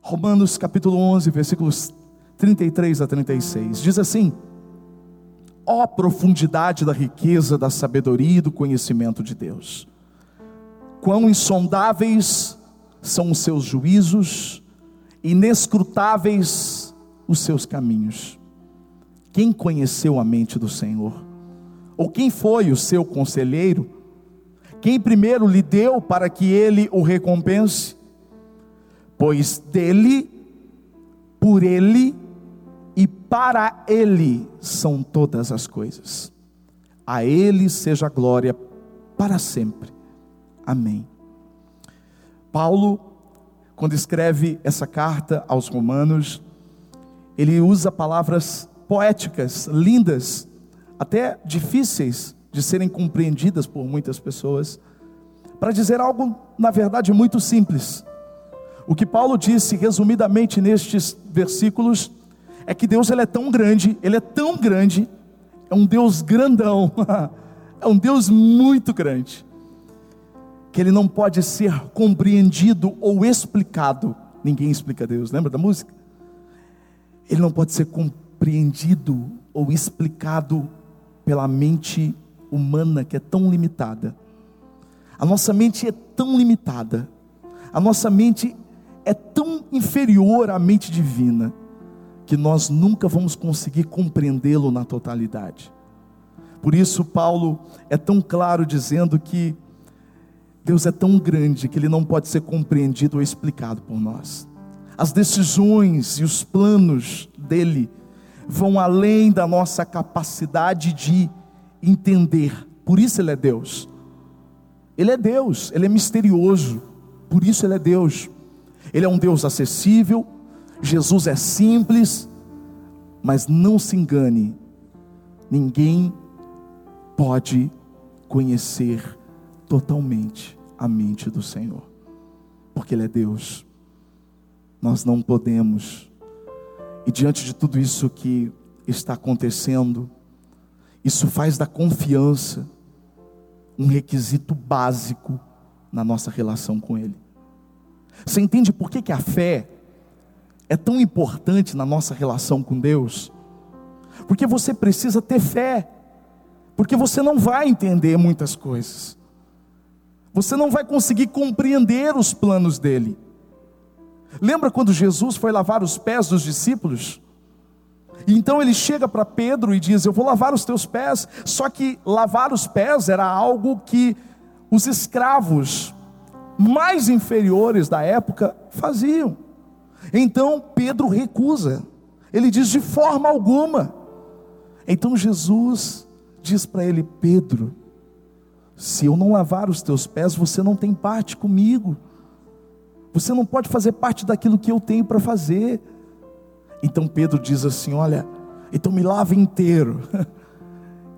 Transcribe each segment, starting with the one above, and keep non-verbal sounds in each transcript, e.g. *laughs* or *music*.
Romanos capítulo 11, versículos 33 a 36. Diz assim: Ó oh, profundidade da riqueza, da sabedoria e do conhecimento de Deus. Quão insondáveis são os seus juízos, inescrutáveis os seus caminhos. Quem conheceu a mente do Senhor? Ou quem foi o seu conselheiro? Quem primeiro lhe deu para que ele o recompense? Pois dele, por ele e para ele são todas as coisas. A ele seja a glória para sempre. Amém. Paulo, quando escreve essa carta aos Romanos, ele usa palavras poéticas, lindas, até difíceis de serem compreendidas por muitas pessoas, para dizer algo, na verdade, muito simples. O que Paulo disse resumidamente nestes versículos é que Deus ele é tão grande, ele é tão grande, é um Deus grandão, *laughs* é um Deus muito grande, que ele não pode ser compreendido ou explicado. Ninguém explica Deus, lembra da música? Ele não pode ser compreendido ou explicado pela mente humana que é tão limitada. A nossa mente é tão limitada, a nossa mente é tão inferior à mente divina, que nós nunca vamos conseguir compreendê-lo na totalidade. Por isso, Paulo é tão claro dizendo que Deus é tão grande que ele não pode ser compreendido ou explicado por nós. As decisões e os planos dele vão além da nossa capacidade de entender. Por isso Ele é Deus. Ele é Deus, Ele é misterioso, por isso Ele é Deus. Ele é um Deus acessível, Jesus é simples, mas não se engane, ninguém pode conhecer totalmente a mente do Senhor, porque Ele é Deus. Nós não podemos e diante de tudo isso que está acontecendo, isso faz da confiança um requisito básico na nossa relação com Ele. Você entende por que, que a fé é tão importante na nossa relação com Deus? Porque você precisa ter fé, porque você não vai entender muitas coisas, você não vai conseguir compreender os planos dEle. Lembra quando Jesus foi lavar os pés dos discípulos? E então ele chega para Pedro e diz: Eu vou lavar os teus pés. Só que lavar os pés era algo que os escravos mais inferiores da época faziam. Então Pedro recusa. Ele diz: De forma alguma. Então Jesus diz para ele: Pedro, se eu não lavar os teus pés, você não tem parte comigo. Você não pode fazer parte daquilo que eu tenho para fazer. Então Pedro diz assim: Olha, então me lave inteiro. *laughs*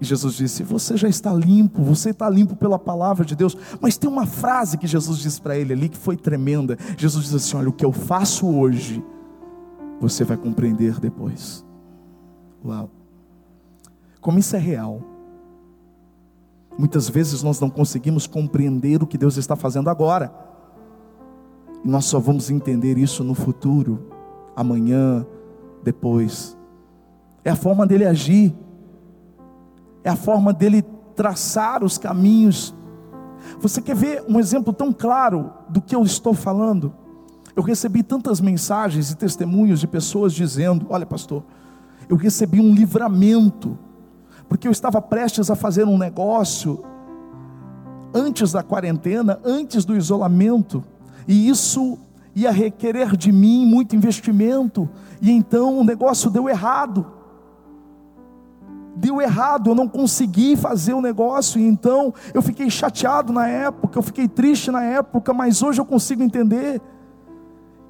E Jesus disse: Você já está limpo, você está limpo pela palavra de Deus. Mas tem uma frase que Jesus disse para ele ali que foi tremenda. Jesus diz assim: Olha, o que eu faço hoje, você vai compreender depois. Uau, como isso é real. Muitas vezes nós não conseguimos compreender o que Deus está fazendo agora. E nós só vamos entender isso no futuro, amanhã, depois. É a forma dele agir, é a forma dele traçar os caminhos. Você quer ver um exemplo tão claro do que eu estou falando? Eu recebi tantas mensagens e testemunhos de pessoas dizendo: Olha, pastor, eu recebi um livramento, porque eu estava prestes a fazer um negócio antes da quarentena, antes do isolamento, e isso ia requerer de mim muito investimento, e então o negócio deu errado. Deu errado, eu não consegui fazer o negócio, e então eu fiquei chateado na época, eu fiquei triste na época, mas hoje eu consigo entender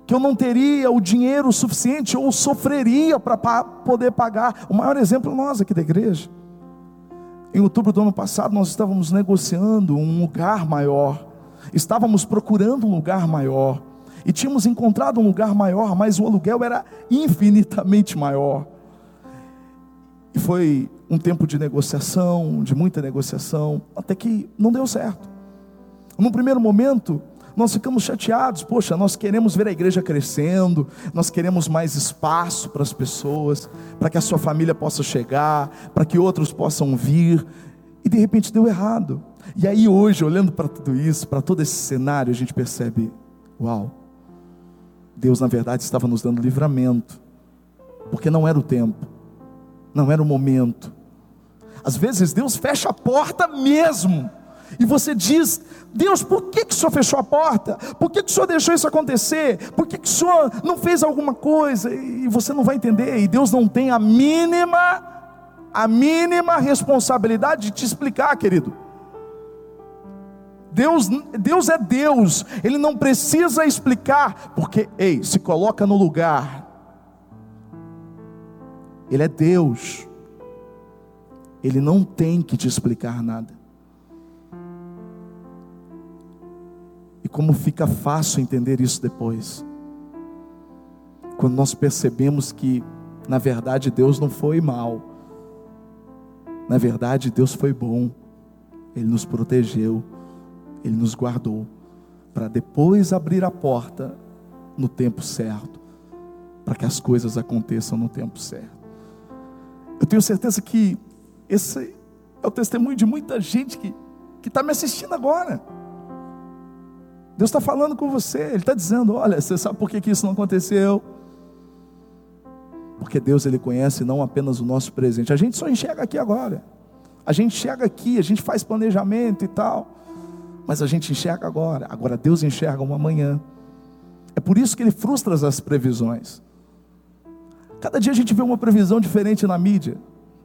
que eu não teria o dinheiro suficiente ou sofreria para poder pagar. O maior exemplo é nós aqui da igreja. Em outubro do ano passado, nós estávamos negociando um lugar maior Estávamos procurando um lugar maior. E tínhamos encontrado um lugar maior, mas o aluguel era infinitamente maior. E foi um tempo de negociação, de muita negociação, até que não deu certo. No primeiro momento, nós ficamos chateados, poxa, nós queremos ver a igreja crescendo, nós queremos mais espaço para as pessoas, para que a sua família possa chegar, para que outros possam vir, e de repente deu errado. E aí hoje, olhando para tudo isso, para todo esse cenário, a gente percebe: uau, Deus na verdade estava nos dando livramento, porque não era o tempo, não era o momento. Às vezes Deus fecha a porta mesmo e você diz: Deus, por que, que o Senhor fechou a porta? Por que, que o Senhor deixou isso acontecer? Por que, que o Senhor não fez alguma coisa? E você não vai entender, e Deus não tem a mínima, a mínima responsabilidade de te explicar, querido. Deus, Deus é Deus, Ele não precisa explicar, porque, ei, se coloca no lugar, Ele é Deus, Ele não tem que te explicar nada. E como fica fácil entender isso depois. Quando nós percebemos que, na verdade, Deus não foi mal. Na verdade, Deus foi bom. Ele nos protegeu. Ele nos guardou. Para depois abrir a porta no tempo certo. Para que as coisas aconteçam no tempo certo. Eu tenho certeza que esse é o testemunho de muita gente que está me assistindo agora. Deus está falando com você, Ele está dizendo: olha, você sabe por que, que isso não aconteceu? Porque Deus Ele conhece não apenas o nosso presente, a gente só enxerga aqui agora, a gente enxerga aqui, a gente faz planejamento e tal, mas a gente enxerga agora, agora Deus enxerga um amanhã, é por isso que Ele frustra as previsões. Cada dia a gente vê uma previsão diferente na mídia,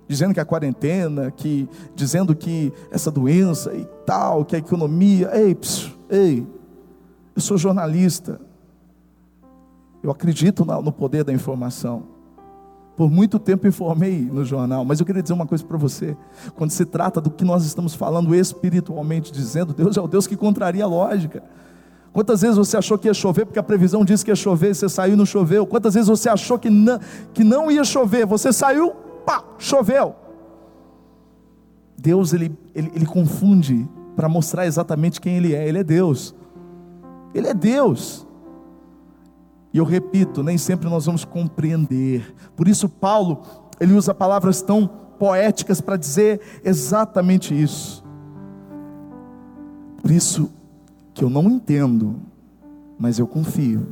dizendo que a quarentena, que dizendo que essa doença e tal, que a economia, ei, psiu, ei, eu sou jornalista. Eu acredito no poder da informação. Por muito tempo informei no jornal, mas eu queria dizer uma coisa para você. Quando se trata do que nós estamos falando espiritualmente, dizendo, Deus é o Deus que contraria a lógica. Quantas vezes você achou que ia chover porque a previsão disse que ia chover, você saiu e não choveu? Quantas vezes você achou que não, que não ia chover, você saiu, pá, choveu? Deus ele, ele, ele confunde para mostrar exatamente quem Ele é. Ele é Deus. Ele é Deus. E eu repito, nem sempre nós vamos compreender. Por isso Paulo, ele usa palavras tão poéticas para dizer exatamente isso. Por isso que eu não entendo, mas eu confio.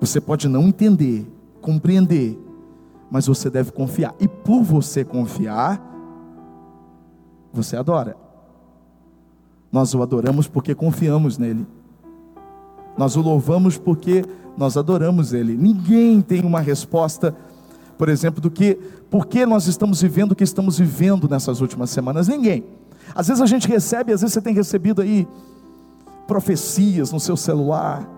Você pode não entender, compreender, mas você deve confiar. E por você confiar, você adora. Nós o adoramos porque confiamos nele. Nós o louvamos porque nós adoramos ele. Ninguém tem uma resposta, por exemplo, do que por que nós estamos vivendo o que estamos vivendo nessas últimas semanas. Ninguém. Às vezes a gente recebe, às vezes você tem recebido aí profecias no seu celular,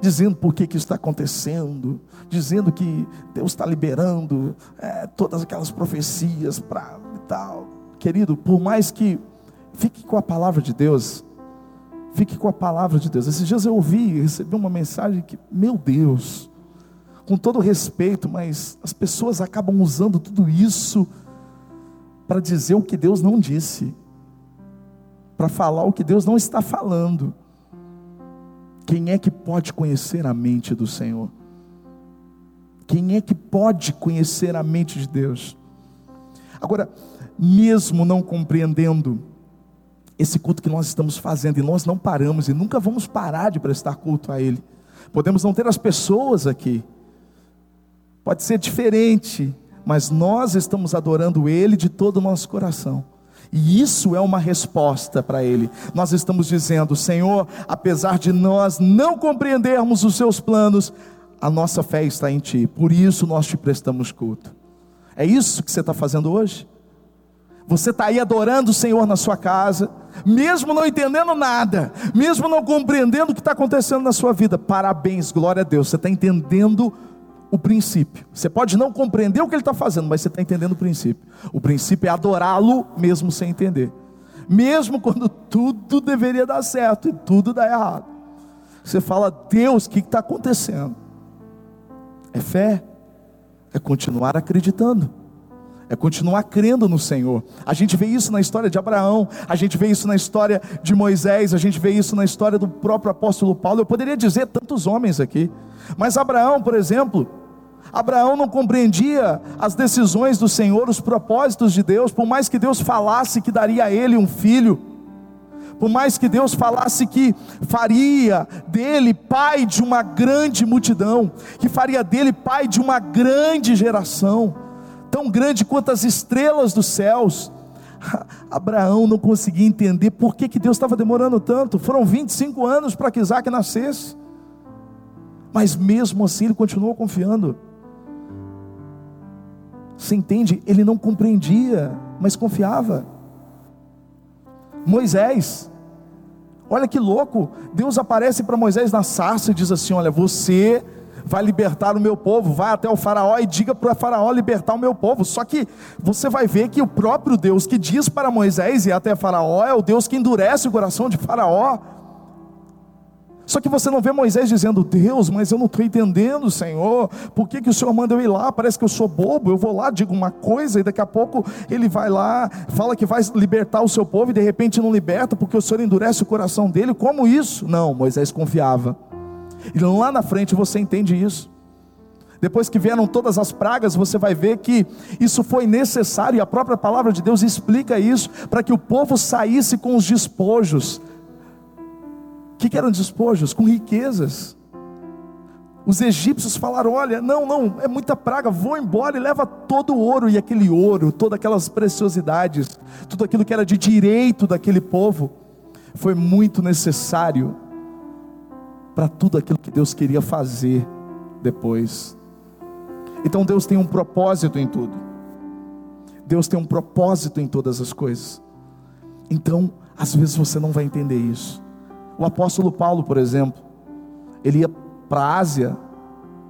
dizendo por que, que isso está acontecendo, dizendo que Deus está liberando é, todas aquelas profecias para tal. Querido, por mais que Fique com a palavra de Deus. Fique com a palavra de Deus. Esses dias eu ouvi, recebi uma mensagem que, meu Deus, com todo respeito, mas as pessoas acabam usando tudo isso para dizer o que Deus não disse, para falar o que Deus não está falando. Quem é que pode conhecer a mente do Senhor? Quem é que pode conhecer a mente de Deus? Agora, mesmo não compreendendo, esse culto que nós estamos fazendo, e nós não paramos e nunca vamos parar de prestar culto a Ele. Podemos não ter as pessoas aqui, pode ser diferente, mas nós estamos adorando Ele de todo o nosso coração. E isso é uma resposta para Ele. Nós estamos dizendo, Senhor, apesar de nós não compreendermos os Seus planos, a nossa fé está em Ti, por isso nós te prestamos culto. É isso que você está fazendo hoje? Você está aí adorando o Senhor na sua casa, mesmo não entendendo nada, mesmo não compreendendo o que está acontecendo na sua vida. Parabéns, glória a Deus. Você está entendendo o princípio. Você pode não compreender o que ele está fazendo, mas você está entendendo o princípio. O princípio é adorá-lo mesmo sem entender, mesmo quando tudo deveria dar certo e tudo dá errado. Você fala, Deus, o que está acontecendo? É fé, é continuar acreditando é continuar crendo no Senhor. A gente vê isso na história de Abraão, a gente vê isso na história de Moisés, a gente vê isso na história do próprio apóstolo Paulo. Eu poderia dizer tantos homens aqui, mas Abraão, por exemplo, Abraão não compreendia as decisões do Senhor, os propósitos de Deus, por mais que Deus falasse que daria a ele um filho, por mais que Deus falasse que faria dele pai de uma grande multidão, que faria dele pai de uma grande geração, tão grande quanto as estrelas dos céus. *laughs* Abraão não conseguia entender por que, que Deus estava demorando tanto. Foram 25 anos para que Isaac nascesse. Mas mesmo assim ele continuou confiando. Você entende? Ele não compreendia, mas confiava. Moisés, olha que louco, Deus aparece para Moisés na sarça e diz assim: Olha, você vai libertar o meu povo, vai até o Faraó e diga para o Faraó libertar o meu povo. Só que você vai ver que o próprio Deus que diz para Moisés e até Faraó é o Deus que endurece o coração de Faraó. Só que você não vê Moisés dizendo, Deus, mas eu não estou entendendo, Senhor, por que, que o Senhor manda eu ir lá? Parece que eu sou bobo, eu vou lá, digo uma coisa, e daqui a pouco ele vai lá, fala que vai libertar o seu povo, e de repente não liberta, porque o Senhor endurece o coração dele. Como isso? Não, Moisés confiava. E lá na frente você entende isso. Depois que vieram todas as pragas, você vai ver que isso foi necessário, e a própria palavra de Deus explica isso, para que o povo saísse com os despojos, que, que eram despojos? Com riquezas. Os egípcios falaram: Olha, não, não, é muita praga, vou embora e leva todo o ouro, e aquele ouro, todas aquelas preciosidades, tudo aquilo que era de direito daquele povo, foi muito necessário para tudo aquilo que Deus queria fazer depois. Então Deus tem um propósito em tudo, Deus tem um propósito em todas as coisas. Então, às vezes você não vai entender isso. O apóstolo Paulo, por exemplo, ele ia para a Ásia,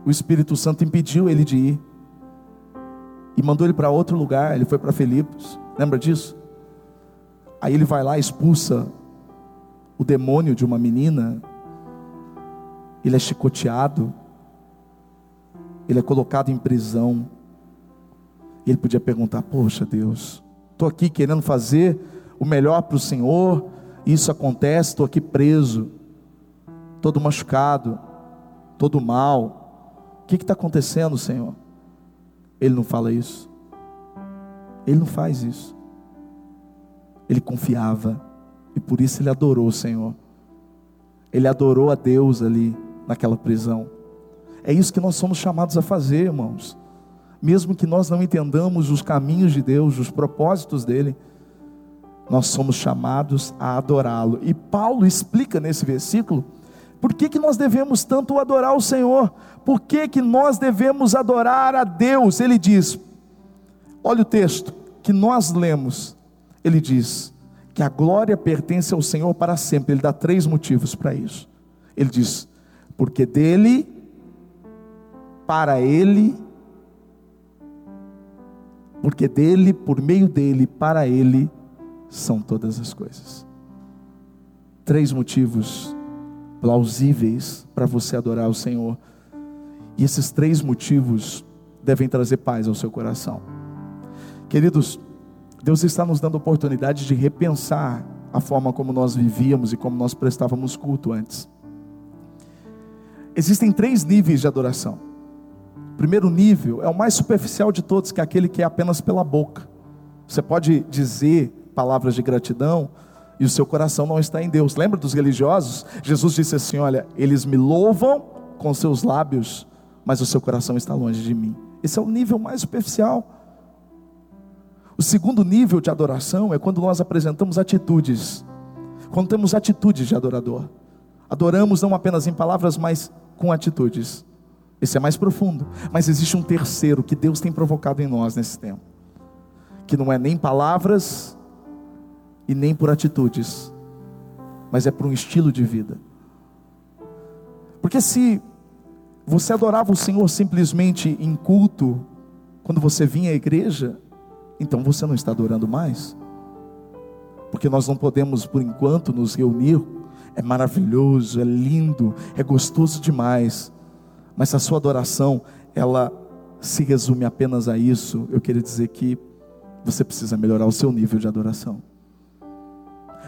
o Espírito Santo impediu ele de ir e mandou ele para outro lugar. Ele foi para Filipos, lembra disso? Aí ele vai lá, expulsa o demônio de uma menina, ele é chicoteado, ele é colocado em prisão. Ele podia perguntar: Poxa, Deus, estou aqui querendo fazer o melhor para o Senhor, isso acontece, estou aqui preso, todo machucado, todo mal. O que está acontecendo, Senhor? Ele não fala isso. Ele não faz isso. Ele confiava. E por isso ele adorou o Senhor. Ele adorou a Deus ali, naquela prisão. É isso que nós somos chamados a fazer, irmãos. Mesmo que nós não entendamos os caminhos de Deus, os propósitos dele nós somos chamados a adorá-lo. E Paulo explica nesse versículo por que, que nós devemos tanto adorar o Senhor, por que, que nós devemos adorar a Deus. Ele diz, olha o texto que nós lemos, ele diz que a glória pertence ao Senhor para sempre. Ele dá três motivos para isso. Ele diz, porque dele, para ele, porque dele, por meio dele, para ele, são todas as coisas. Três motivos plausíveis para você adorar o Senhor. E esses três motivos devem trazer paz ao seu coração. Queridos, Deus está nos dando oportunidade de repensar a forma como nós vivíamos e como nós prestávamos culto antes. Existem três níveis de adoração. O primeiro nível é o mais superficial de todos, que é aquele que é apenas pela boca. Você pode dizer palavras de gratidão e o seu coração não está em Deus. Lembra dos religiosos? Jesus disse assim: Olha, eles me louvam com seus lábios, mas o seu coração está longe de mim. Esse é o nível mais superficial. O segundo nível de adoração é quando nós apresentamos atitudes, quando temos atitudes de adorador. Adoramos não apenas em palavras, mas com atitudes. Esse é mais profundo. Mas existe um terceiro que Deus tem provocado em nós nesse tempo, que não é nem palavras, e nem por atitudes, mas é por um estilo de vida. Porque se você adorava o Senhor simplesmente em culto, quando você vinha à igreja, então você não está adorando mais. Porque nós não podemos, por enquanto, nos reunir. É maravilhoso, é lindo, é gostoso demais. Mas a sua adoração, ela se resume apenas a isso, eu queria dizer que você precisa melhorar o seu nível de adoração.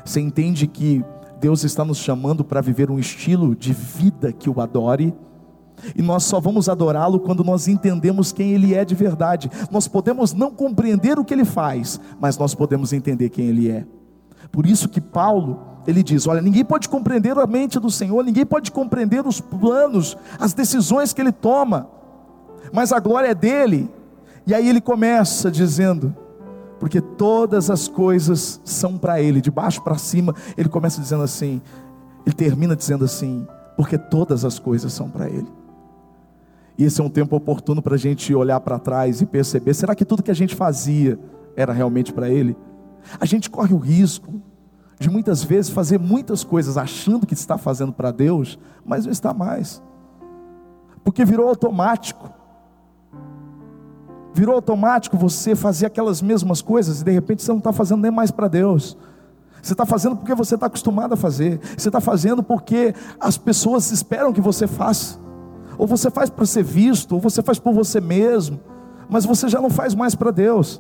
Você entende que Deus está nos chamando para viver um estilo de vida que o adore? E nós só vamos adorá-lo quando nós entendemos quem Ele é de verdade. Nós podemos não compreender o que Ele faz, mas nós podemos entender quem Ele é. Por isso que Paulo, ele diz: Olha, ninguém pode compreender a mente do Senhor, ninguém pode compreender os planos, as decisões que Ele toma, mas a glória é dele. E aí ele começa dizendo: Porque todas as coisas são para Ele, de baixo para cima, ele começa dizendo assim, ele termina dizendo assim: Porque todas as coisas são para Ele. E esse é um tempo oportuno para a gente olhar para trás e perceber: será que tudo que a gente fazia era realmente para Ele? A gente corre o risco de muitas vezes fazer muitas coisas achando que está fazendo para Deus, mas não está mais, porque virou automático. Virou automático você fazer aquelas mesmas coisas e de repente você não está fazendo nem mais para Deus. Você está fazendo porque você está acostumado a fazer. Você está fazendo porque as pessoas esperam que você faça ou você faz para ser visto, ou você faz por você mesmo, mas você já não faz mais para Deus.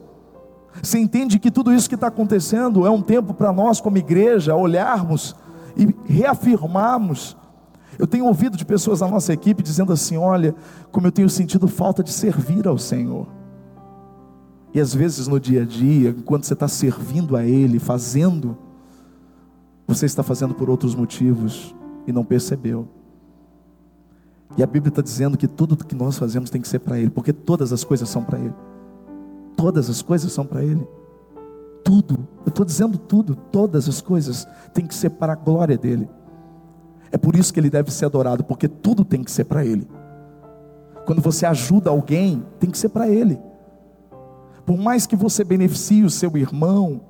Você entende que tudo isso que está acontecendo é um tempo para nós, como igreja, olharmos e reafirmarmos. Eu tenho ouvido de pessoas da nossa equipe dizendo assim: olha, como eu tenho sentido falta de servir ao Senhor. E às vezes no dia a dia, enquanto você está servindo a Ele, fazendo, você está fazendo por outros motivos e não percebeu. E a Bíblia está dizendo que tudo que nós fazemos tem que ser para Ele, porque todas as coisas são para Ele. Todas as coisas são para Ele. Tudo, eu estou dizendo tudo, todas as coisas tem que ser para a glória dEle. É por isso que Ele deve ser adorado, porque tudo tem que ser para Ele. Quando você ajuda alguém, tem que ser para Ele. Por mais que você beneficie o seu irmão,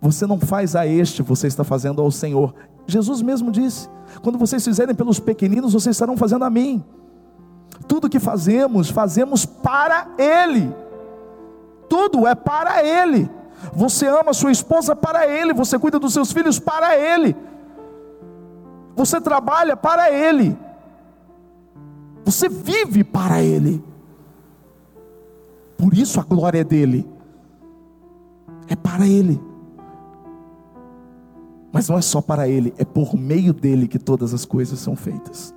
você não faz a este, você está fazendo ao Senhor. Jesus mesmo disse: quando vocês fizerem pelos pequeninos, vocês estarão fazendo a mim. Tudo que fazemos, fazemos para Ele. Tudo é para Ele. Você ama sua esposa para Ele, você cuida dos seus filhos para Ele. Você trabalha para Ele. Você vive para Ele. Por isso a glória é dele. É para Ele. Mas não é só para Ele, é por meio dele que todas as coisas são feitas.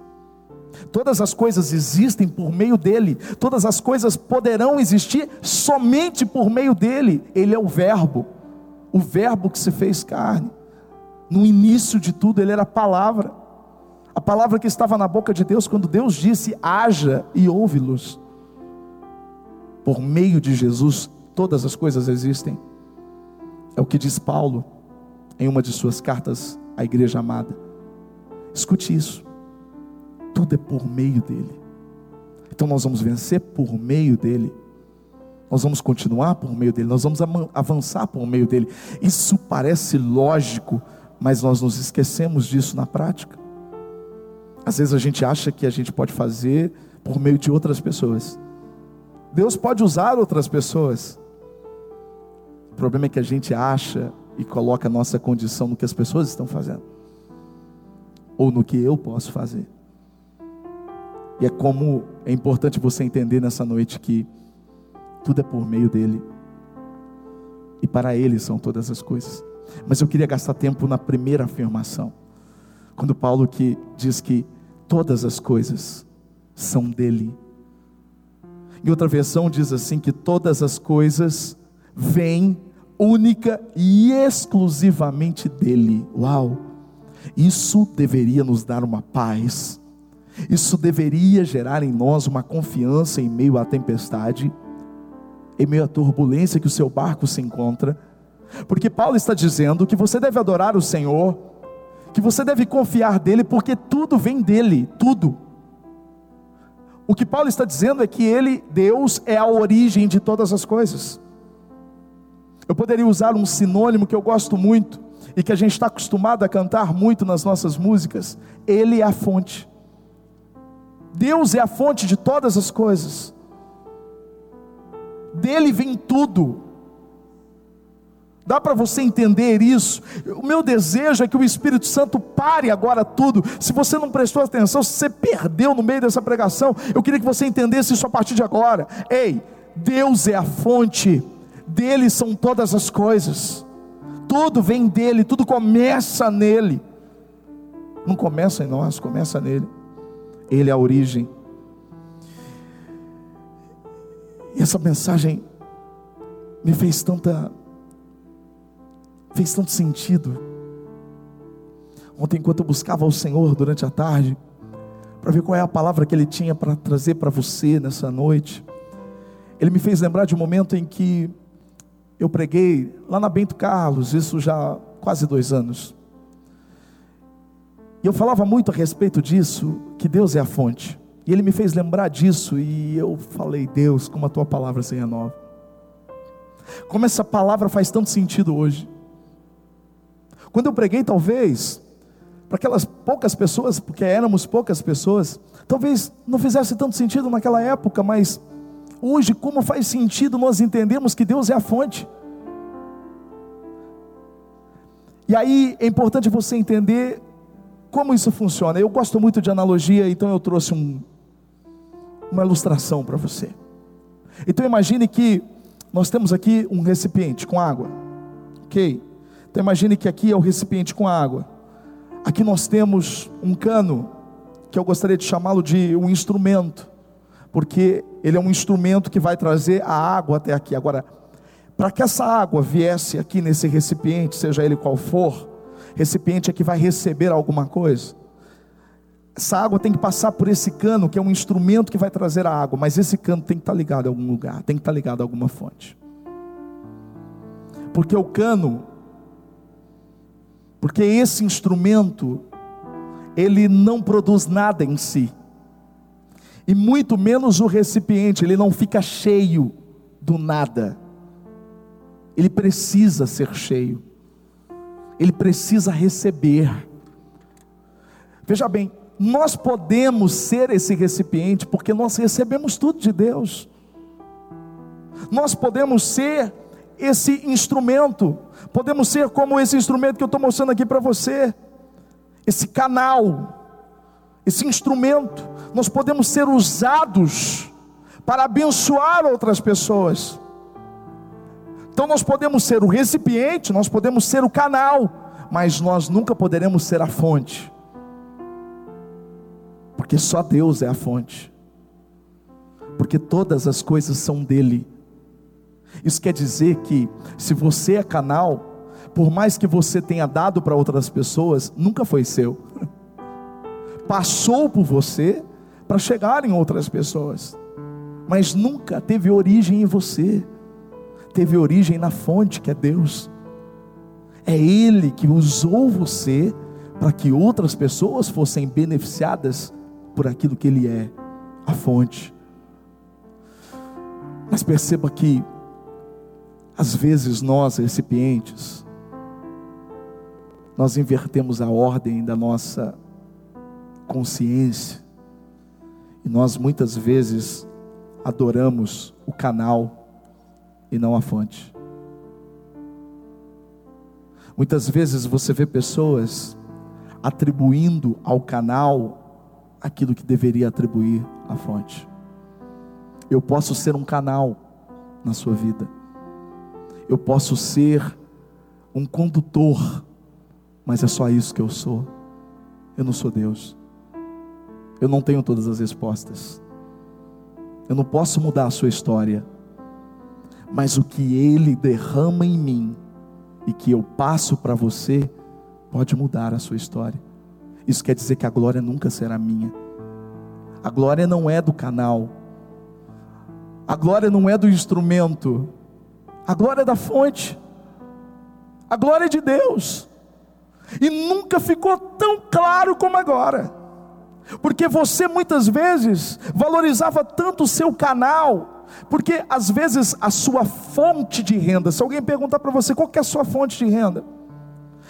Todas as coisas existem por meio dele, todas as coisas poderão existir somente por meio dele. Ele é o Verbo, o Verbo que se fez carne. No início de tudo, ele era a palavra, a palavra que estava na boca de Deus quando Deus disse: haja e ouve-los. Por meio de Jesus, todas as coisas existem. É o que diz Paulo em uma de suas cartas à igreja amada. Escute isso. Tudo é por meio dele. Então nós vamos vencer por meio dele. Nós vamos continuar por meio dele, nós vamos avançar por meio dele. Isso parece lógico, mas nós nos esquecemos disso na prática. Às vezes a gente acha que a gente pode fazer por meio de outras pessoas. Deus pode usar outras pessoas. O problema é que a gente acha e coloca a nossa condição no que as pessoas estão fazendo, ou no que eu posso fazer. E é como é importante você entender nessa noite que tudo é por meio dele, e para ele são todas as coisas. Mas eu queria gastar tempo na primeira afirmação, quando Paulo que diz que todas as coisas são dele. Em outra versão diz assim que todas as coisas vêm única e exclusivamente dele. Uau! Isso deveria nos dar uma paz. Isso deveria gerar em nós uma confiança em meio à tempestade, em meio à turbulência que o seu barco se encontra. Porque Paulo está dizendo que você deve adorar o Senhor, que você deve confiar dele, porque tudo vem dele, tudo. O que Paulo está dizendo é que ele, Deus, é a origem de todas as coisas. Eu poderia usar um sinônimo que eu gosto muito e que a gente está acostumado a cantar muito nas nossas músicas. Ele é a fonte. Deus é a fonte de todas as coisas. Dele vem tudo. Dá para você entender isso? O meu desejo é que o Espírito Santo pare agora tudo. Se você não prestou atenção, se você perdeu no meio dessa pregação, eu queria que você entendesse isso a partir de agora. Ei, Deus é a fonte, dele são todas as coisas. Tudo vem dele, tudo começa nele. Não começa em nós, começa nele. Ele é a origem. E essa mensagem me fez tanta fez tanto sentido. Ontem, enquanto eu buscava o Senhor durante a tarde, para ver qual é a palavra que Ele tinha para trazer para você nessa noite, Ele me fez lembrar de um momento em que eu preguei lá na Bento Carlos, isso já quase dois anos. E eu falava muito a respeito disso, que Deus é a fonte. E Ele me fez lembrar disso, e eu falei, Deus, como a tua palavra se renova. Como essa palavra faz tanto sentido hoje. Quando eu preguei, talvez, para aquelas poucas pessoas, porque éramos poucas pessoas, talvez não fizesse tanto sentido naquela época, mas hoje, como faz sentido nós entendemos que Deus é a fonte. E aí é importante você entender como isso funciona. Eu gosto muito de analogia, então eu trouxe um, uma ilustração para você. Então imagine que nós temos aqui um recipiente com água, ok? Então imagine que aqui é o recipiente com água. Aqui nós temos um cano, que eu gostaria de chamá-lo de um instrumento, porque ele é um instrumento que vai trazer a água até aqui. Agora, para que essa água viesse aqui nesse recipiente, seja ele qual for, recipiente é que vai receber alguma coisa. Essa água tem que passar por esse cano, que é um instrumento que vai trazer a água, mas esse cano tem que estar ligado a algum lugar, tem que estar ligado a alguma fonte. Porque o cano porque esse instrumento, ele não produz nada em si, e muito menos o recipiente, ele não fica cheio do nada, ele precisa ser cheio, ele precisa receber. Veja bem, nós podemos ser esse recipiente porque nós recebemos tudo de Deus. Nós podemos ser esse instrumento. Podemos ser como esse instrumento que eu estou mostrando aqui para você, esse canal, esse instrumento, nós podemos ser usados para abençoar outras pessoas. Então nós podemos ser o recipiente, nós podemos ser o canal, mas nós nunca poderemos ser a fonte, porque só Deus é a fonte, porque todas as coisas são dEle. Isso quer dizer que, se você é canal, por mais que você tenha dado para outras pessoas, nunca foi seu. *laughs* Passou por você para chegar em outras pessoas, mas nunca teve origem em você, teve origem na fonte que é Deus. É Ele que usou você para que outras pessoas fossem beneficiadas por aquilo que Ele é, a fonte. Mas perceba que às vezes nós, recipientes, nós invertemos a ordem da nossa consciência e nós muitas vezes adoramos o canal e não a fonte. Muitas vezes você vê pessoas atribuindo ao canal aquilo que deveria atribuir à fonte. Eu posso ser um canal na sua vida eu posso ser um condutor, mas é só isso que eu sou. Eu não sou Deus. Eu não tenho todas as respostas. Eu não posso mudar a sua história. Mas o que Ele derrama em mim e que eu passo para você, pode mudar a sua história. Isso quer dizer que a glória nunca será minha. A glória não é do canal. A glória não é do instrumento. A glória da fonte, a glória de Deus, e nunca ficou tão claro como agora, porque você muitas vezes valorizava tanto o seu canal, porque às vezes a sua fonte de renda, se alguém perguntar para você qual é a sua fonte de renda,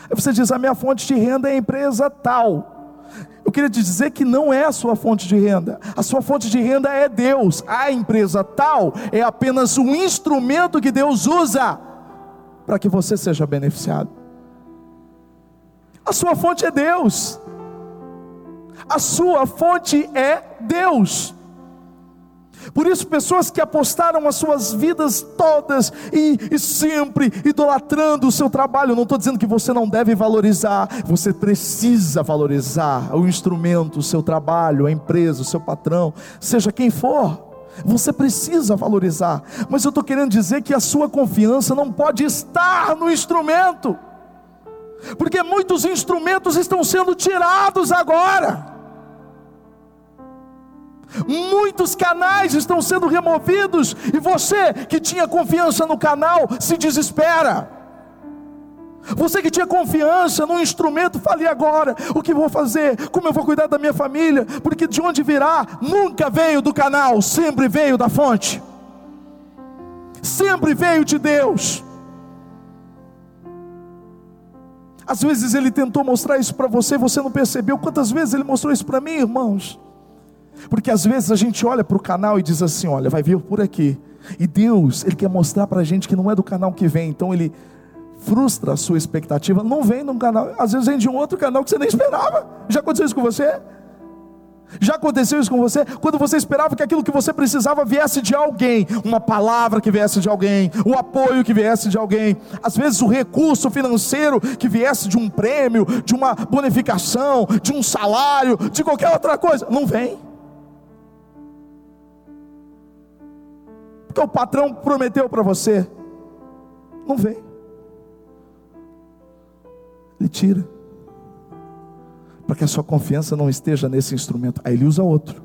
aí você diz: a minha fonte de renda é a empresa tal. Eu queria te dizer que não é a sua fonte de renda. A sua fonte de renda é Deus. A empresa tal é apenas um instrumento que Deus usa para que você seja beneficiado. A sua fonte é Deus. A sua fonte é Deus. Por isso, pessoas que apostaram as suas vidas todas e, e sempre idolatrando o seu trabalho, não estou dizendo que você não deve valorizar, você precisa valorizar o instrumento, o seu trabalho, a empresa, o seu patrão, seja quem for. Você precisa valorizar, mas eu estou querendo dizer que a sua confiança não pode estar no instrumento, porque muitos instrumentos estão sendo tirados agora. Muitos canais estão sendo removidos e você que tinha confiança no canal se desespera. Você que tinha confiança no instrumento, fale agora: o que vou fazer? Como eu vou cuidar da minha família? Porque de onde virá nunca veio do canal, sempre veio da fonte, sempre veio de Deus. Às vezes ele tentou mostrar isso para você, você não percebeu. Quantas vezes ele mostrou isso para mim, irmãos? Porque às vezes a gente olha para o canal e diz assim: olha, vai vir por aqui. E Deus, Ele quer mostrar para a gente que não é do canal que vem, então Ele frustra a sua expectativa. Não vem num canal, às vezes vem de um outro canal que você nem esperava. Já aconteceu isso com você? Já aconteceu isso com você? Quando você esperava que aquilo que você precisava viesse de alguém, uma palavra que viesse de alguém, o apoio que viesse de alguém, às vezes o recurso financeiro que viesse de um prêmio, de uma bonificação, de um salário, de qualquer outra coisa, não vem. O patrão prometeu para você, não vem. Ele tira. Para que a sua confiança não esteja nesse instrumento. Aí ele usa outro.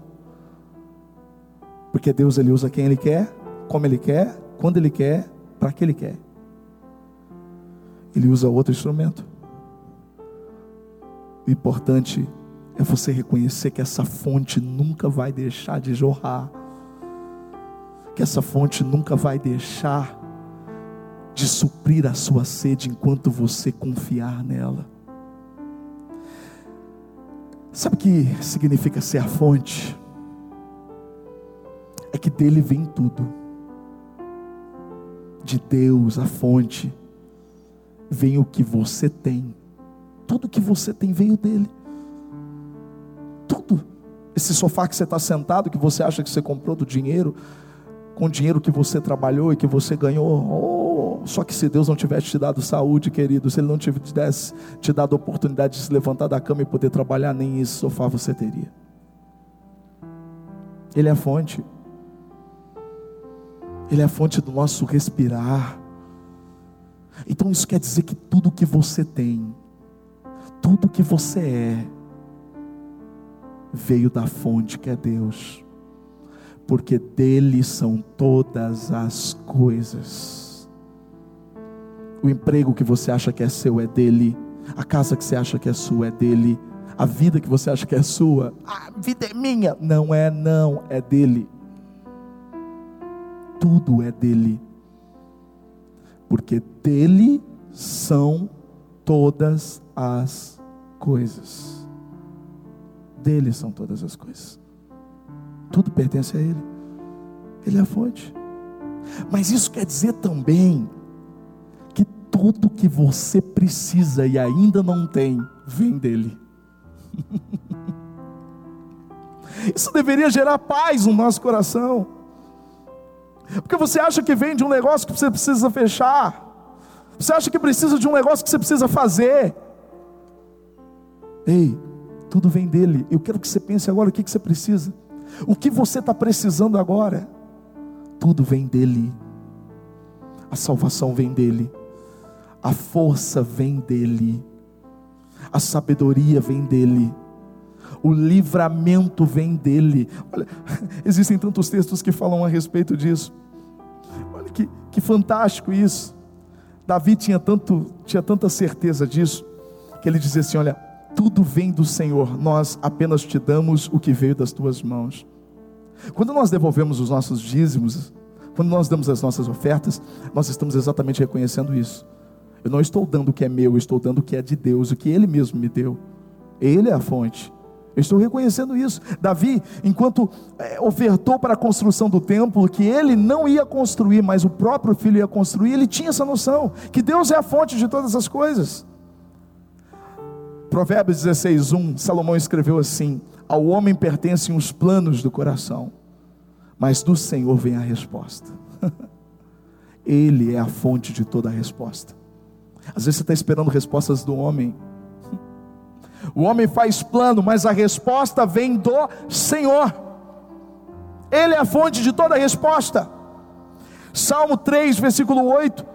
Porque Deus ele usa quem ele quer, como ele quer, quando ele quer, para que ele quer. Ele usa outro instrumento. O importante é você reconhecer que essa fonte nunca vai deixar de jorrar que essa fonte nunca vai deixar de suprir a sua sede enquanto você confiar nela. Sabe o que significa ser a fonte? É que dele vem tudo. De Deus, a fonte, vem o que você tem. Tudo que você tem veio dele. Tudo. Esse sofá que você está sentado, que você acha que você comprou do dinheiro, com o dinheiro que você trabalhou e que você ganhou. Oh, só que se Deus não tivesse te dado saúde, querido, se Ele não tivesse te dado a oportunidade de se levantar da cama e poder trabalhar, nem esse sofá você teria. Ele é a fonte. Ele é a fonte do nosso respirar. Então isso quer dizer que tudo que você tem, tudo que você é, veio da fonte que é Deus porque dele são todas as coisas. O emprego que você acha que é seu é dele, a casa que você acha que é sua é dele, a vida que você acha que é sua, a vida é minha. Não é, não, é dele. Tudo é dele, porque dele são todas as coisas. Dele são todas as coisas. Tudo pertence a Ele. Ele é a fonte. Mas isso quer dizer também que tudo que você precisa e ainda não tem, vem dele. *laughs* Isso deveria gerar paz no nosso coração. Porque você acha que vem de um negócio que você precisa fechar. Você acha que precisa de um negócio que você precisa fazer. Ei, tudo vem dele. Eu quero que você pense agora o que, você precisa. O que você está precisando agora, tudo vem dEle. A salvação vem dEle, a força vem dEle, a sabedoria vem dEle, o livramento vem dEle. Olha, *laughs* existem tantos textos que falam a respeito disso. Olha que, que fantástico isso. Davi tinha, tanto, tinha tanta certeza disso, que ele dizia assim: Olha, tudo vem do Senhor, nós apenas te damos o que veio das tuas mãos. Quando nós devolvemos os nossos dízimos, quando nós damos as nossas ofertas, nós estamos exatamente reconhecendo isso. Eu não estou dando o que é meu, eu estou dando o que é de Deus, o que Ele mesmo me deu. Ele é a fonte. Eu estou reconhecendo isso. Davi, enquanto é, ofertou para a construção do templo, que ele não ia construir, mas o próprio filho ia construir, ele tinha essa noção, que Deus é a fonte de todas as coisas. Provérbios 16, 1, Salomão escreveu assim: Ao homem pertencem os planos do coração, mas do Senhor vem a resposta. *laughs* Ele é a fonte de toda a resposta. Às vezes você está esperando respostas do homem. *laughs* O homem faz plano, mas a resposta vem do Senhor. Ele é a fonte de toda a resposta. Salmo 3, versículo 8.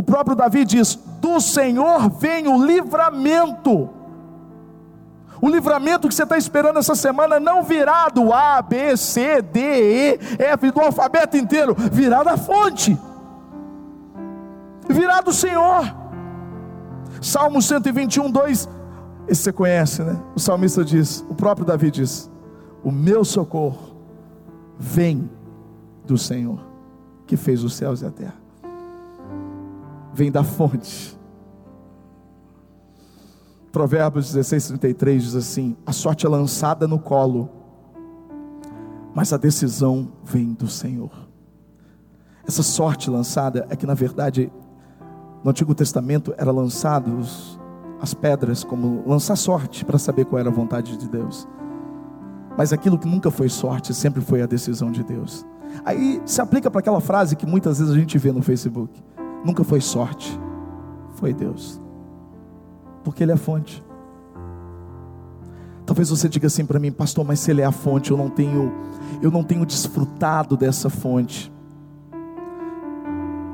O próprio Davi diz: Do Senhor vem o livramento. O livramento que você está esperando essa semana não virá do A, B, C, D, E, F, do alfabeto inteiro, virá da fonte, virá do Senhor. Salmo 121, 2, esse você conhece, né? O salmista diz, o próprio Davi diz: O meu socorro vem do Senhor, que fez os céus e a terra, vem da fonte Provérbios 16, 33 diz assim: A sorte é lançada no colo, mas a decisão vem do Senhor. Essa sorte lançada é que, na verdade, no Antigo Testamento era lançados as pedras como lançar sorte para saber qual era a vontade de Deus. Mas aquilo que nunca foi sorte sempre foi a decisão de Deus. Aí se aplica para aquela frase que muitas vezes a gente vê no Facebook: nunca foi sorte, foi Deus porque Ele é fonte. Talvez você diga assim para mim, pastor, mas se Ele é a fonte, eu não tenho, eu não tenho desfrutado dessa fonte.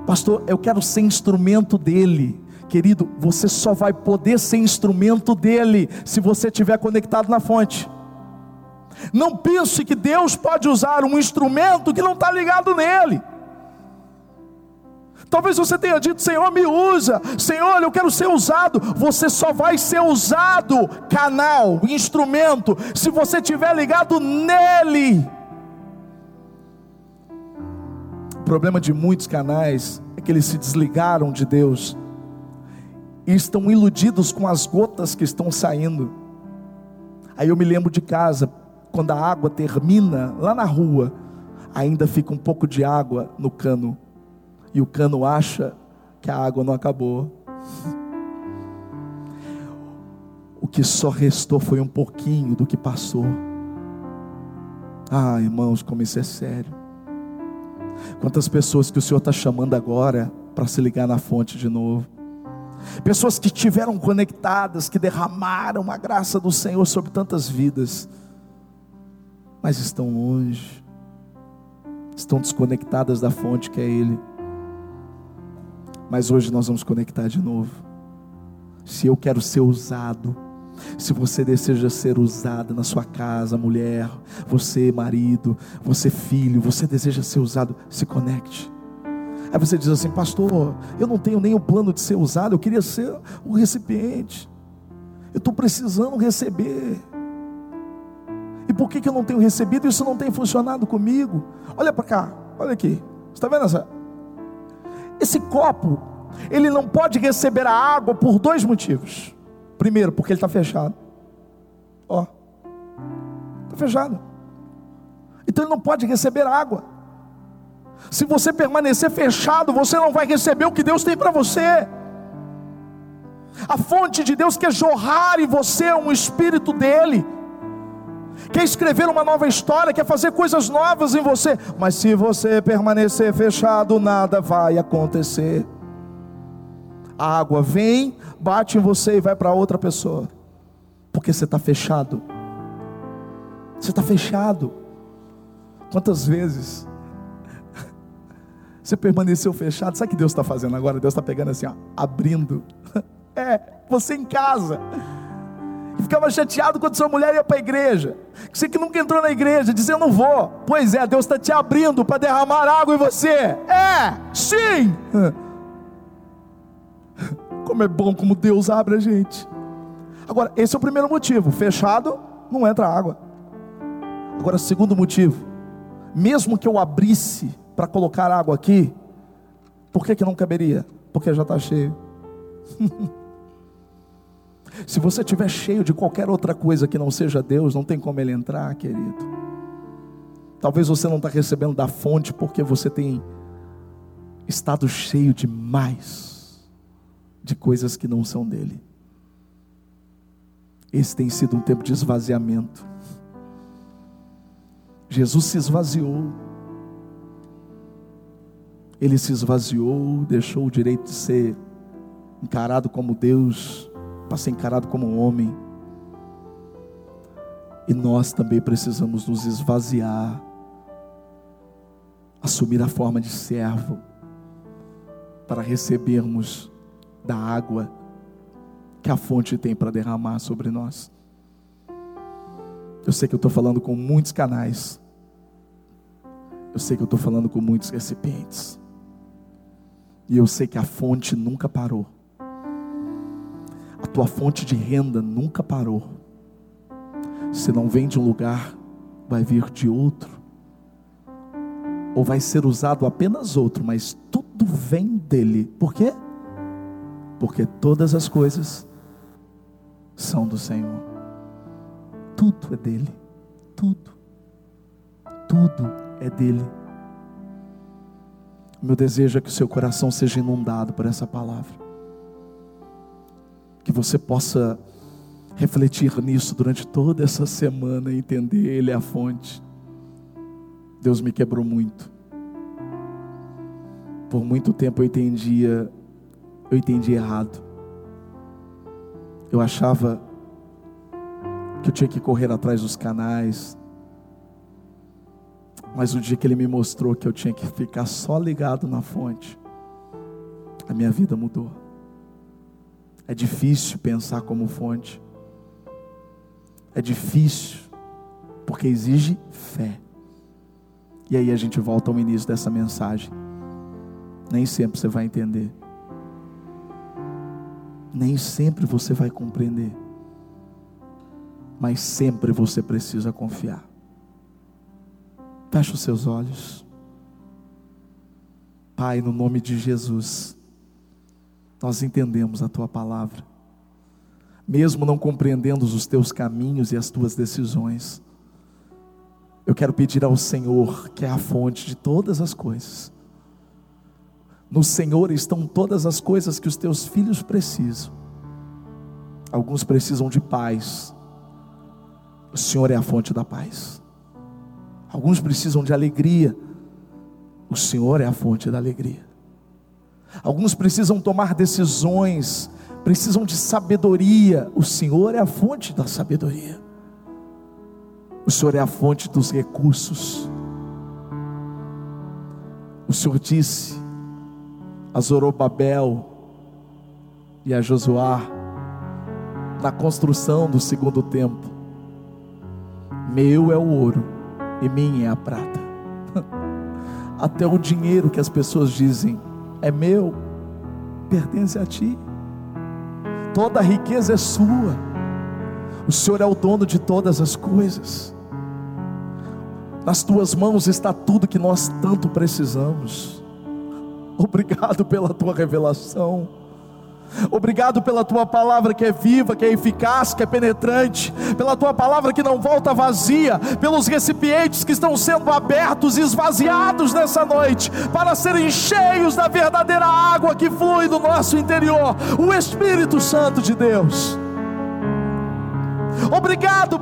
Pastor, eu quero ser instrumento dele. Querido, você só vai poder ser instrumento dele se você estiver conectado na fonte. Não pense que Deus pode usar um instrumento que não está ligado nele. Talvez você tenha dito, Senhor, me usa, Senhor, eu quero ser usado. Você só vai ser usado, canal, instrumento, se você estiver ligado nele. O problema de muitos canais é que eles se desligaram de Deus e estão iludidos com as gotas que estão saindo. Aí eu me lembro de casa, quando a água termina lá na rua, ainda fica um pouco de água no cano e o cano acha que a água não acabou. O que só restou foi um pouquinho do que passou. Ah, irmãos, como isso é sério. Quantas pessoas que o Senhor está chamando agora para se ligar na fonte de novo. Pessoas que estiveram conectadas, que derramaram a graça do Senhor sobre tantas vidas, mas estão longe, estão desconectadas da fonte que é Ele. Mas hoje nós vamos conectar de novo. Se eu quero ser usado, se você deseja ser usado na sua casa, mulher, você marido, você filho, você deseja ser usado, se conecte. Aí você diz assim, pastor, eu não tenho nem o plano de ser usado, eu queria ser o recipiente. Eu estou precisando receber. E por que, que eu não tenho recebido? Isso não tem funcionado comigo. Olha para cá, olha aqui. Está vendo essa? Esse copo, ele não pode receber a água por dois motivos. Primeiro, porque ele está fechado. Ó, está fechado. Então ele não pode receber água. Se você permanecer fechado, você não vai receber o que Deus tem para você. A fonte de Deus quer jorrar em você um espírito dele quer escrever uma nova história, quer fazer coisas novas em você, mas se você permanecer fechado, nada vai acontecer. A água vem, bate em você e vai para outra pessoa, porque você está fechado. Você está fechado. Quantas vezes *laughs* você permaneceu fechado? Sabe o que Deus está fazendo agora? Deus está pegando assim, ó, abrindo. *laughs* É, você em casa e ficava chateado quando sua mulher ia para a igreja. Você que nunca entrou na igreja, eu não vou. Pois é, Deus está te abrindo para derramar água em você. É, sim. *laughs* Como é bom como Deus abre a gente. Agora, esse é o primeiro motivo. Fechado, não entra água. Agora, segundo motivo. Mesmo que eu abrisse para colocar água aqui, por que, que não caberia? Porque já está cheio. *laughs* Se você estiver cheio de qualquer outra coisa que não seja Deus, não tem como ele entrar, querido. Talvez você não está recebendo da fonte porque você tem estado cheio demais de coisas que não são dele. Esse tem sido um tempo de esvaziamento. Jesus se esvaziou. Ele se esvaziou, deixou o direito de ser encarado como Deus, para ser encarado como um homem. E nós também precisamos nos esvaziar, assumir a forma de servo, para recebermos da água que a fonte tem para derramar sobre nós. Eu sei que eu estou falando com muitos canais, eu sei que eu estou falando com muitos recipientes, e eu sei que a fonte nunca parou, a tua fonte de renda nunca parou. Se não vem de um lugar, vai vir de outro, ou vai ser usado apenas outro, mas tudo vem dele. Por quê? Porque todas as coisas são do Senhor. Tudo é dele. Tudo. Tudo é dele. Meu desejo é que o seu coração seja inundado por essa palavra. Que você possa refletir nisso durante toda essa semana e entender Ele é a fonte. Deus me quebrou muito. Por muito tempo eu entendia, eu entendi errado. Eu achava que eu tinha que correr atrás dos canais. Mas o dia que ele me mostrou que eu tinha que ficar só ligado na fonte, a minha vida mudou. É difícil pensar como fonte. É difícil, porque exige fé. E aí a gente volta ao início dessa mensagem. Nem sempre você vai entender nem sempre você vai compreender, mas sempre você precisa confiar. Feche os seus olhos. Pai, no nome de Jesus, nós entendemos a tua palavra, mesmo não compreendendo os teus caminhos e as tuas decisões. Eu quero pedir ao Senhor, que é a fonte de todas as coisas, no Senhor estão todas as coisas que os teus filhos precisam. Alguns precisam de paz. O Senhor é a fonte da paz. Alguns precisam de alegria. O Senhor é a fonte da alegria. Alguns precisam tomar decisões, precisam de sabedoria. O Senhor é a fonte da sabedoria. O Senhor é a fonte dos recursos. O Senhor disse: a Zorobabel e a Josuá na construção do segundo templo. Meu é o ouro e minha é a prata. *laughs* Até o dinheiro que as pessoas dizem é meu, pertence a ti. Toda a riqueza é sua. O Senhor é o dono de todas as coisas. Nas tuas mãos está tudo que nós tanto precisamos. Obrigado pela tua revelação. Obrigado pela tua palavra que é viva, que é eficaz, que é penetrante, pela tua palavra que não volta vazia, pelos recipientes que estão sendo abertos e esvaziados nessa noite, para serem cheios da verdadeira água que flui do nosso interior, o Espírito Santo de Deus. Obrigado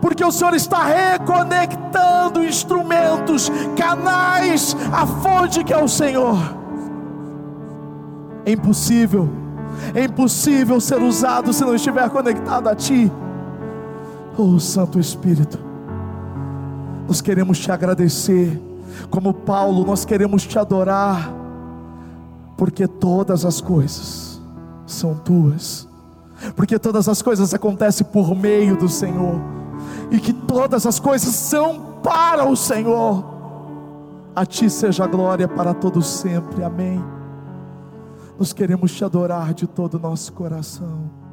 porque o Senhor está reconectando instrumentos, canais, a fonte que é o Senhor. É impossível, é impossível ser usado se não estiver conectado a Ti. Oh Santo Espírito, nós queremos te agradecer, como Paulo, nós queremos te adorar, porque todas as coisas são tuas, porque todas as coisas acontecem por meio do Senhor, e que todas as coisas são para o Senhor. A Ti seja a glória para todos sempre. Amém. Nós queremos te adorar de todo o nosso coração.